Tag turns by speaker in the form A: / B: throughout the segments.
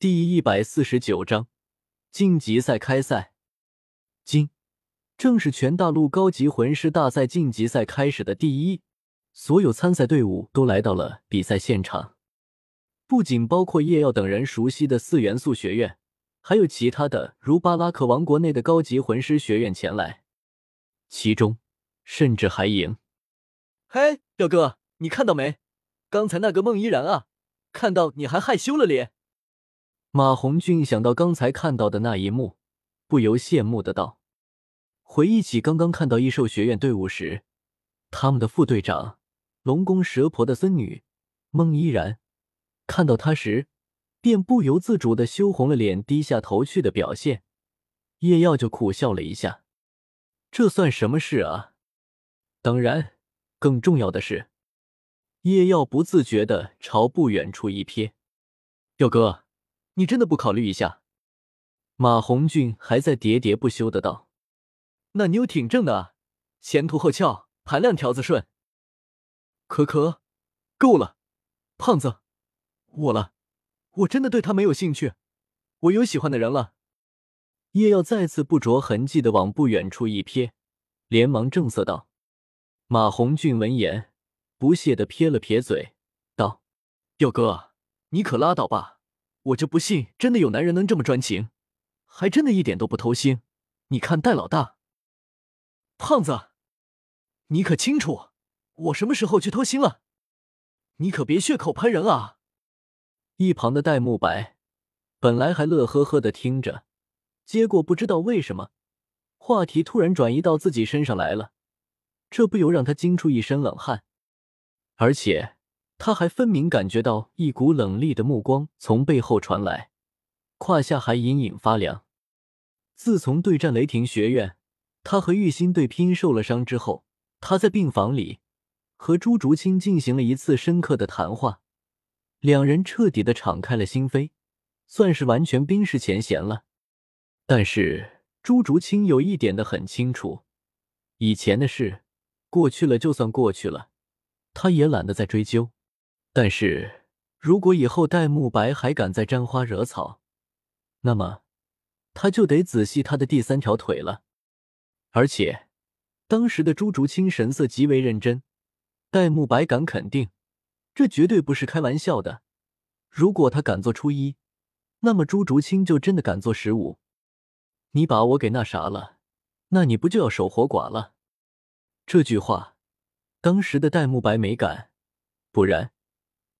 A: 第一百四十九章晋级赛开赛。今正是全大陆高级魂师大赛晋级赛开始的第一，所有参赛队伍都来到了比赛现场，不仅包括叶耀等人熟悉的四元素学院，还有其他的如巴拉克王国内的高级魂师学院前来，其中甚至还赢。
B: 嘿，表哥，你看到没？刚才那个孟依然啊，看到你还害羞了咧。
A: 马红俊想到刚才看到的那一幕，不由羡慕的道：“回忆起刚刚看到异兽学院队伍时，他们的副队长龙宫蛇婆的孙女孟依然，看到他时便不由自主的羞红了脸，低下头去的表现。”叶耀就苦笑了一下：“这算什么事啊？当然，更重要的是。”叶耀不自觉的朝不远处一瞥：“
B: 耀哥。”你真的不考虑一下？
A: 马红俊还在喋喋不休的道：“
B: 那妞挺正的，前凸后翘，盘量条子顺。”可可，够了，胖子，我了，我真的对他没有兴趣，我有喜欢的人了。
A: 叶耀再次不着痕迹的往不远处一瞥，连忙正色道：“马红俊闻言，不屑的撇了撇嘴，道：
B: 表哥，你可拉倒吧。”我就不信，真的有男人能这么专情，还真的一点都不偷腥。你看戴老大，胖子，你可清楚我什么时候去偷腥了？你可别血口喷人啊！
A: 一旁的戴沐白本来还乐呵呵的听着，结果不知道为什么，话题突然转移到自己身上来了，这不由让他惊出一身冷汗，而且。他还分明感觉到一股冷厉的目光从背后传来，胯下还隐隐发凉。自从对战雷霆学院，他和玉心对拼受了伤之后，他在病房里和朱竹清进行了一次深刻的谈话，两人彻底的敞开了心扉，算是完全冰释前嫌了。但是朱竹清有一点的很清楚，以前的事过去了就算过去了，他也懒得再追究。但是如果以后戴沐白还敢再沾花惹草，那么他就得仔细他的第三条腿了。而且当时的朱竹清神色极为认真，戴沐白敢肯定，这绝对不是开玩笑的。如果他敢做初一，那么朱竹清就真的敢做十五。你把我给那啥了，那你不就要守活寡了？这句话，当时的戴沐白没敢，不然。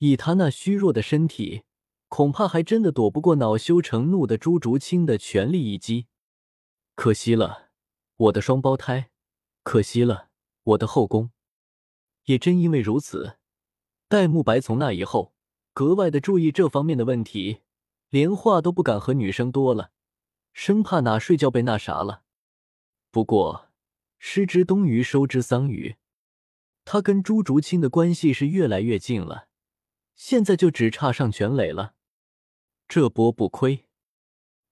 A: 以他那虚弱的身体，恐怕还真的躲不过恼羞成怒的朱竹清的全力一击。可惜了，我的双胞胎；可惜了，我的后宫。也正因为如此，戴沐白从那以后格外的注意这方面的问题，连话都不敢和女生多了，生怕哪睡觉被那啥了。不过，失之东隅，收之桑榆，他跟朱竹清的关系是越来越近了。现在就只差上全垒了，这波不亏。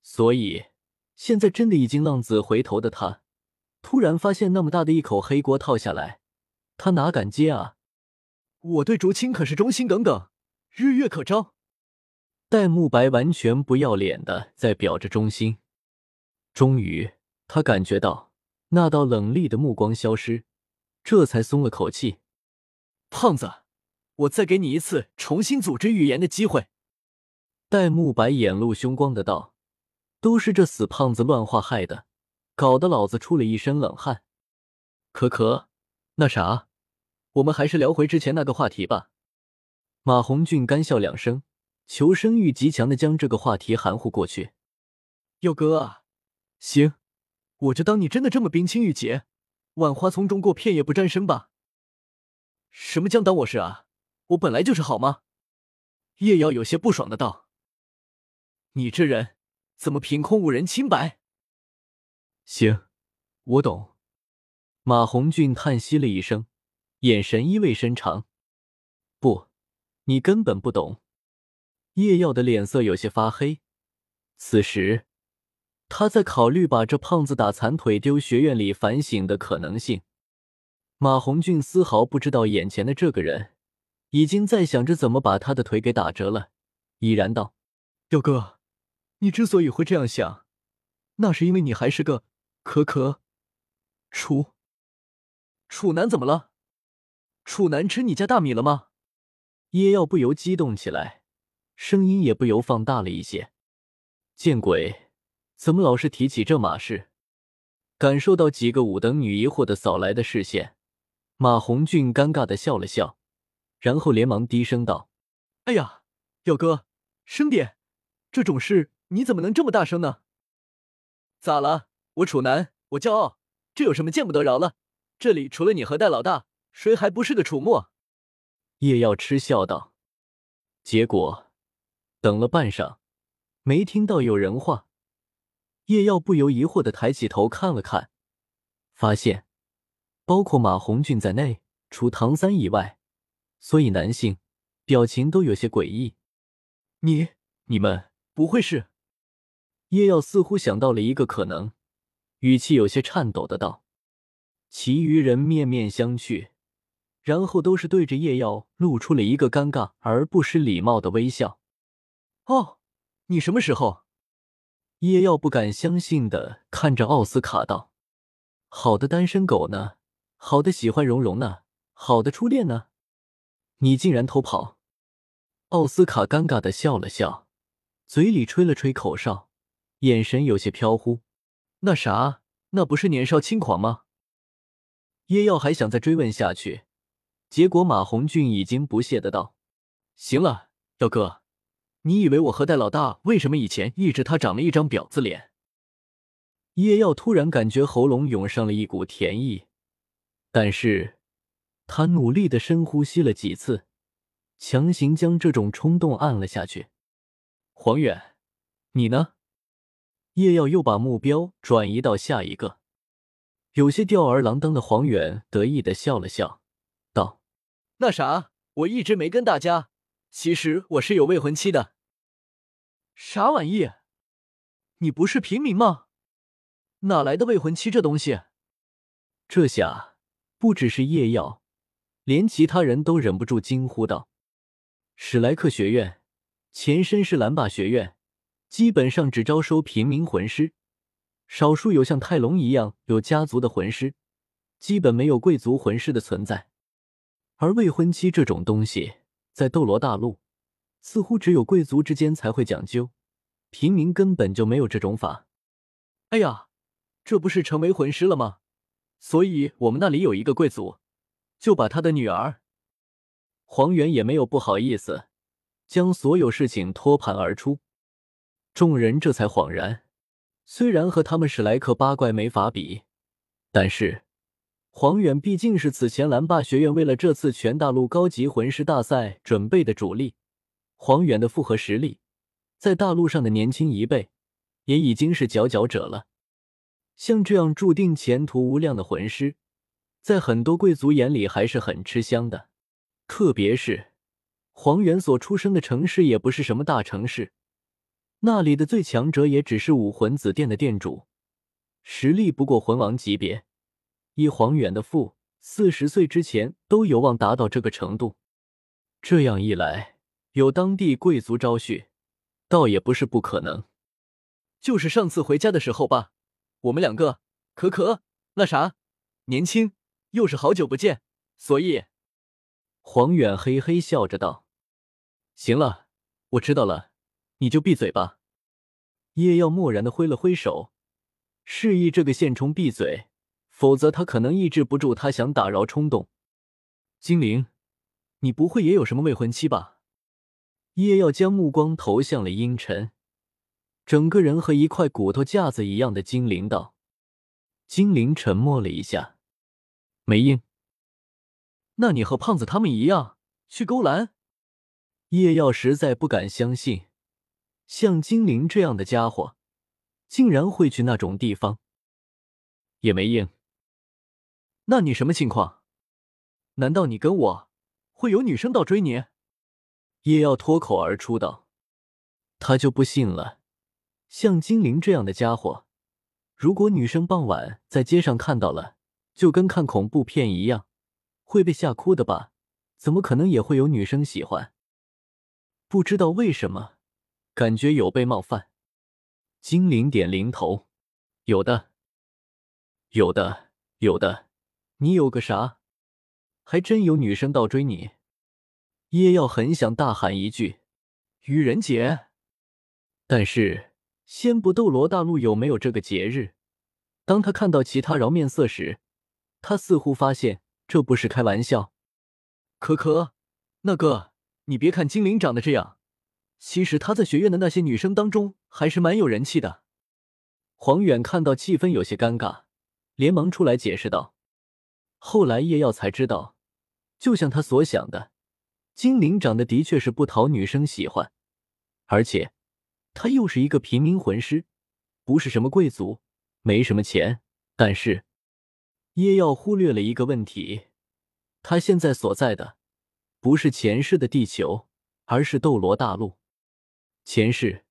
A: 所以现在真的已经浪子回头的他，突然发现那么大的一口黑锅套下来，他哪敢接啊？
B: 我对竹青可是忠心耿耿，日月可昭。
A: 戴沐白完全不要脸的在表着忠心。终于，他感觉到那道冷厉的目光消失，这才松了口气。
B: 胖子。我再给你一次重新组织语言的机会。”
A: 戴沐白眼露凶光的道，“都是这死胖子乱话害的，搞得老子出了一身冷汗。”可可，那啥，我们还是聊回之前那个话题吧。马红俊干笑两声，求生欲极强的将这个话题含糊过去。
B: 佑哥，行，我就当你真的这么冰清玉洁，万花丛中过，片叶不沾身吧。什么将当我是啊？我本来就是好吗？叶瑶有些不爽的道：“你这人怎么凭空误人清白？”
A: 行，我懂。马红俊叹息了一声，眼神意味深长：“不，你根本不懂。”叶耀的脸色有些发黑，此时他在考虑把这胖子打残腿丢学院里反省的可能性。马红俊丝毫不知道眼前的这个人。已经在想着怎么把他的腿给打折了，已然道：“
B: 表哥，你之所以会这样想，那是因为你还是个可可楚楚男，怎么了？楚男吃你家大米了吗？
A: 叶耀不由激动起来，声音也不由放大了一些。见鬼，怎么老是提起这码事？感受到几个五等女疑惑的扫来的视线，马红俊尴尬的笑了笑，然后连忙低声道：“
B: 哎呀，表哥，声点，这种事你怎么能这么大声呢？咋了？我楚南，我骄傲，这有什么见不得饶了？这里除了你和戴老大，谁还不是个楚墨？”
A: 叶耀嗤笑道。结果等了半晌，没听到有人话。叶耀不由疑惑的抬起头看了看，发现包括马红俊在内，除唐三以外，所以男性表情都有些诡异。
B: 你、你们不会是？
A: 叶耀似乎想到了一个可能，语气有些颤抖的道。其余人面面相觑。然后都是对着叶耀露出了一个尴尬而不失礼貌的微笑。
B: 哦，你什么时候？
A: 叶耀不敢相信的看着奥斯卡道：“好的单身狗呢？好的喜欢蓉蓉呢？好的初恋呢？你竟然偷跑！”奥斯卡尴尬的笑了笑，嘴里吹了吹口哨，眼神有些飘忽。
B: 那啥，那不是年少轻狂吗？
A: 叶耀还想再追问下去。结果，马红俊已经不屑的道：“
B: 行了，耀哥，你以为我和戴老大为什么以前一直他长了一张婊子脸？”
A: 叶耀突然感觉喉咙涌上了一股甜意，但是他努力的深呼吸了几次，强行将这种冲动按了下去。
B: 黄远，你呢？
A: 叶耀又把目标转移到下一个，有些吊儿郎当的黄远得意的笑了笑。
B: 道那啥，我一直没跟大家，其实我是有未婚妻的。啥玩意？你不是平民吗？哪来的未婚妻这东西？
A: 这下不只是叶耀，连其他人都忍不住惊呼道：“史莱克学院前身是蓝霸学院，基本上只招收平民魂师，少数有像泰隆一样有家族的魂师，基本没有贵族魂师的存在。”而未婚妻这种东西，在斗罗大陆，似乎只有贵族之间才会讲究，平民根本就没有这种法。
B: 哎呀，这不是成为魂师了吗？所以我们那里有一个贵族，就把他的女儿……
A: 黄远也没有不好意思，将所有事情托盘而出，众人这才恍然。虽然和他们史莱克八怪没法比，但是。黄远毕竟是此前蓝霸学院为了这次全大陆高级魂师大赛准备的主力，黄远的复合实力，在大陆上的年轻一辈也已经是佼佼者了。像这样注定前途无量的魂师，在很多贵族眼里还是很吃香的。特别是黄远所出生的城市也不是什么大城市，那里的最强者也只是武魂子殿的店主，实力不过魂王级别。以黄远的父四十岁之前都有望达到这个程度，这样一来，有当地贵族招婿，倒也不是不可能。
B: 就是上次回家的时候吧，我们两个可可那啥，年轻又是好久不见，所以
A: 黄远嘿嘿笑着道：“
B: 行了，我知道了，你就闭嘴吧。”
A: 叶耀漠然的挥了挥手，示意这个线虫闭嘴。否则他可能抑制不住他想打扰冲动。
B: 精灵，你不会也有什么未婚妻吧？
A: 叶耀将目光投向了阴沉，整个人和一块骨头架子一样的精灵道。精灵沉默了一下，
B: 没应。那你和胖子他们一样去勾栏？
A: 叶耀实在不敢相信，像精灵这样的家伙，竟然会去那种地方。
B: 也没应。那你什么情况？难道你跟我会有女生倒追你？
A: 叶耀脱口而出道：“他就不信了，像精灵这样的家伙，如果女生傍晚在街上看到了，就跟看恐怖片一样，会被吓哭的吧？怎么可能也会有女生喜欢？不知道为什么，感觉有被冒犯。精灵点零头，有的，有的，有的。你有个啥？还真有女生倒追你。叶耀很想大喊一句“愚人节”，但是先不斗罗大陆有没有这个节日。当他看到其他饶面色时，他似乎发现这不是开玩笑。
B: 可可，那个，你别看精灵长得这样，其实他在学院的那些女生当中还是蛮有人气的。
A: 黄远看到气氛有些尴尬，连忙出来解释道。后来叶耀才知道，就像他所想的，精灵长得的确是不讨女生喜欢，而且他又是一个平民魂师，不是什么贵族，没什么钱。但是叶耀忽略了一个问题，他现在所在的不是前世的地球，而是斗罗大陆。前世，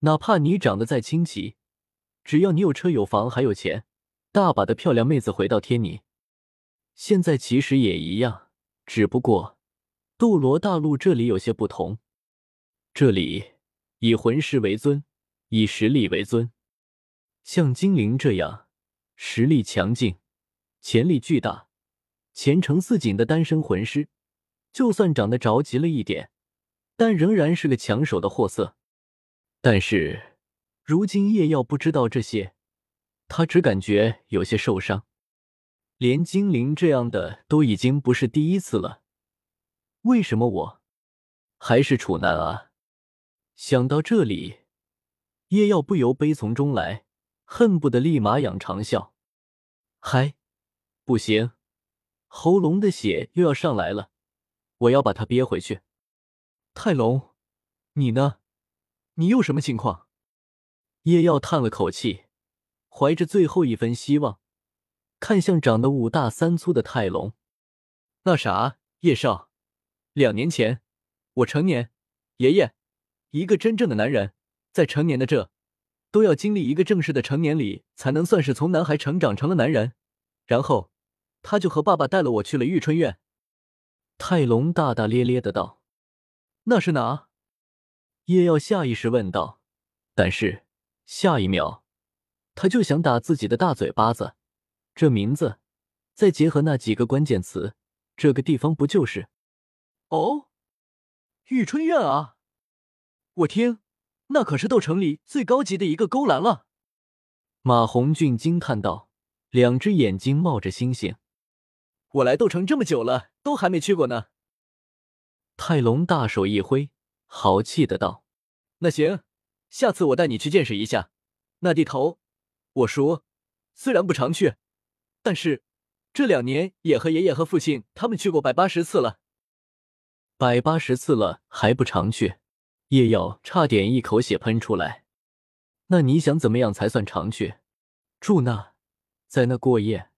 A: 哪怕你长得再清奇，只要你有车有房还有钱，大把的漂亮妹子回到天泥。现在其实也一样，只不过斗罗大陆这里有些不同。这里以魂师为尊，以实力为尊。像精灵这样实力强劲、潜力巨大、前程似锦的单身魂师，就算长得着急了一点，但仍然是个抢手的货色。但是如今叶耀不知道这些，他只感觉有些受伤。连精灵这样的都已经不是第一次了，为什么我还是处男啊？想到这里，叶耀不由悲从中来，恨不得立马仰长啸。嗨，不行，喉咙的血又要上来了，我要把它憋回去。
B: 泰隆，你呢？你又什么情况？
A: 叶耀叹了口气，怀着最后一分希望。看向长得五大三粗的泰隆，
B: 那啥，叶少，两年前我成年，爷爷，一个真正的男人，在成年的这，都要经历一个正式的成年礼，才能算是从男孩成长成了男人。然后，他就和爸爸带了我去了玉春院。
A: 泰隆大大咧咧的道：“
B: 那是哪？”
A: 叶耀下意识问道，但是下一秒，他就想打自己的大嘴巴子。这名字，再结合那几个关键词，这个地方不就是？
B: 哦，玉春院啊！我听，那可是斗城里最高级的一个勾栏了。
A: 马红俊惊叹道，两只眼睛冒着星星。
B: 我来斗城这么久了，都还没去过呢。
A: 泰隆大手一挥，豪气的道：“
B: 那行，下次我带你去见识一下那地头。我叔虽然不常去。”但是，这两年也和爷爷和父亲他们去过百八十次了，
A: 百八十次了还不常去，叶耀差点一口血喷出来。那你想怎么样才算常去？住那，在那过夜？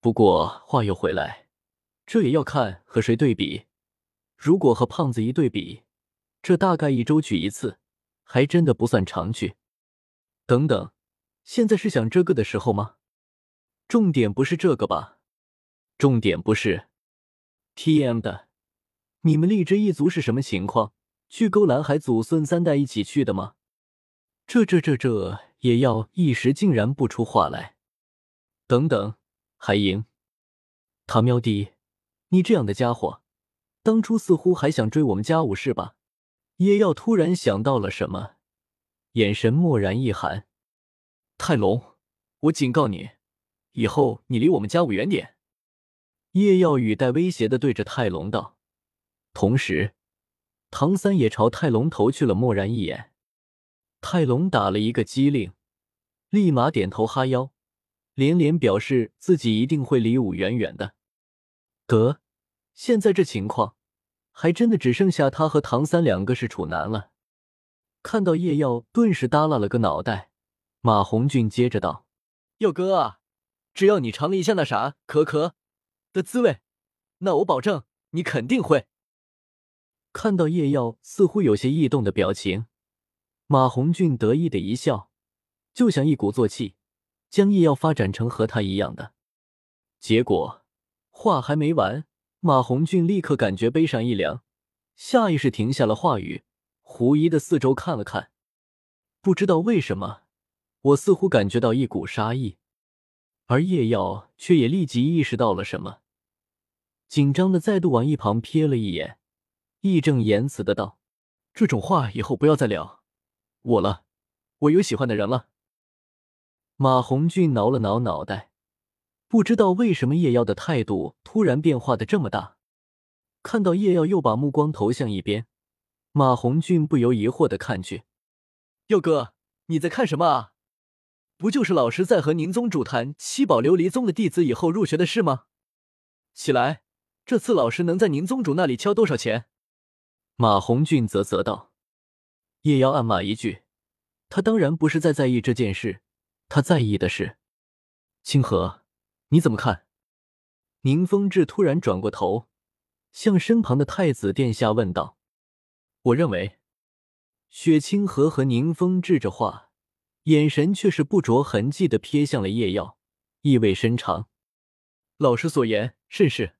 A: 不过话又回来，这也要看和谁对比。如果和胖子一对比，这大概一周去一次，还真的不算常去。等等，现在是想这个的时候吗？重点不是这个吧？重点不是。T M 的，你们荔枝一族是什么情况？去勾栏海祖孙三代一起去的吗？这这这这也要一时竟然不出话来。等等，还赢，他喵的，你这样的家伙，当初似乎还想追我们家五是吧？叶耀突然想到了什么，眼神蓦然一寒。
B: 泰隆，我警告你。以后你离我们家五远点。”
A: 叶耀语带威胁的对着泰隆道，同时，唐三也朝泰隆投去了漠然一眼。泰隆打了一个激灵，立马点头哈腰，连连表示自己一定会离武远远的。得，现在这情况，还真的只剩下他和唐三两个是处男了。看到叶耀，顿时耷拉了个脑袋。马红俊接着道：“
B: 耀哥啊。”只要你尝了一下那啥可可的滋味，那我保证你肯定会。
A: 看到叶耀似乎有些异动的表情，马红俊得意的一笑，就想一鼓作气将叶耀发展成和他一样的。结果话还没完，马红俊立刻感觉背上一凉，下意识停下了话语，狐疑的四周看了看，不知道为什么，我似乎感觉到一股杀意，而叶耀却也立即意识到了什么，紧张的再度往一旁瞥了一眼，义正言辞的道：“
B: 这种话以后不要再聊，我了，我有喜欢的人了。”
A: 马红俊挠了挠脑袋，不知道为什么叶耀的态度突然变化的这么大，看到叶耀又把目光投向一边。马红俊不由疑惑的看去，
B: 佑哥，你在看什么啊？不就是老师在和宁宗主谈七宝琉璃宗的弟子以后入学的事吗？起来，这次老师能在宁宗主那里敲多少钱？
A: 马红俊啧啧道。叶瑶暗骂一句，他当然不是在在意这件事，他在意的是，
B: 清河，你怎么看？
A: 宁风致突然转过头，向身旁的太子殿下问道。
B: 我认为，
A: 雪清河和宁风致着话，眼神却是不着痕迹的瞥向了叶耀，意味深长。
B: 老师所言甚是。